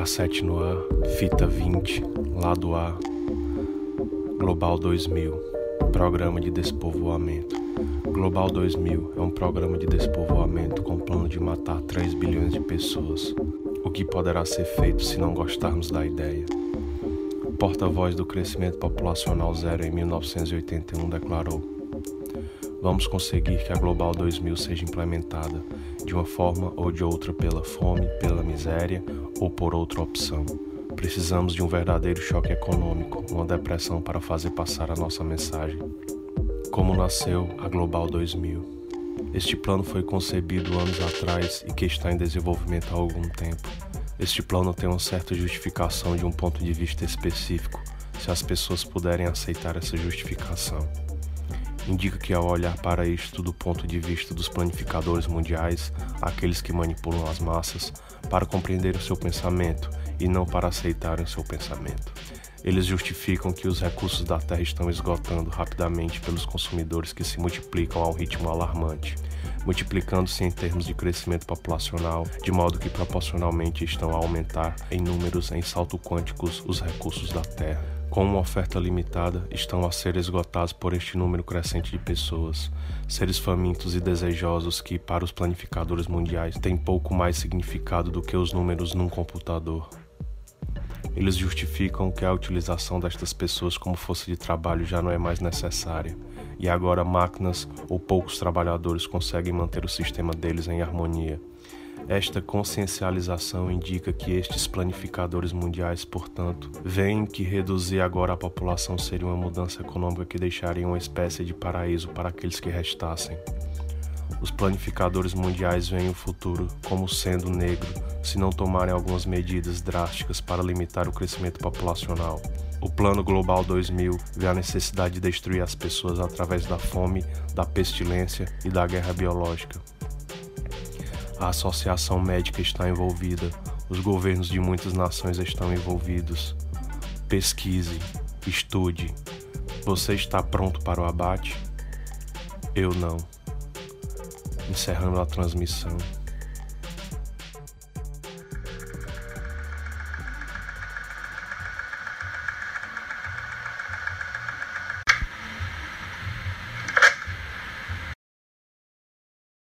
Cassete no ar, fita 20, lado A, Global 2000, programa de despovoamento. Global 2000 é um programa de despovoamento com plano de matar 3 bilhões de pessoas. O que poderá ser feito se não gostarmos da ideia? Porta-voz do crescimento populacional zero em 1981 declarou: Vamos conseguir que a Global 2000 seja implementada de uma forma ou de outra pela fome, pela miséria ou por outra opção. Precisamos de um verdadeiro choque econômico, uma depressão para fazer passar a nossa mensagem. Como nasceu a Global 2000? Este plano foi concebido anos atrás e que está em desenvolvimento há algum tempo. Este plano tem uma certa justificação de um ponto de vista específico, se as pessoas puderem aceitar essa justificação indica que ao olhar para isto do ponto de vista dos planificadores mundiais, aqueles que manipulam as massas, para compreender o seu pensamento e não para aceitarem seu pensamento. Eles justificam que os recursos da Terra estão esgotando rapidamente pelos consumidores que se multiplicam a um ritmo alarmante, multiplicando-se em termos de crescimento populacional, de modo que proporcionalmente estão a aumentar em números em salto quânticos os recursos da Terra com uma oferta limitada, estão a ser esgotados por este número crescente de pessoas, seres famintos e desejosos que, para os planificadores mundiais, têm pouco mais significado do que os números num computador. Eles justificam que a utilização destas pessoas como força de trabalho já não é mais necessária, e agora máquinas ou poucos trabalhadores conseguem manter o sistema deles em harmonia. Esta consciencialização indica que estes planificadores mundiais, portanto, veem que reduzir agora a população seria uma mudança econômica que deixaria uma espécie de paraíso para aqueles que restassem. Os planificadores mundiais veem o futuro como sendo negro se não tomarem algumas medidas drásticas para limitar o crescimento populacional. O Plano Global 2000 vê a necessidade de destruir as pessoas através da fome, da pestilência e da guerra biológica. A associação médica está envolvida, os governos de muitas nações estão envolvidos. Pesquise, estude. Você está pronto para o abate? Eu não. Encerrando a transmissão.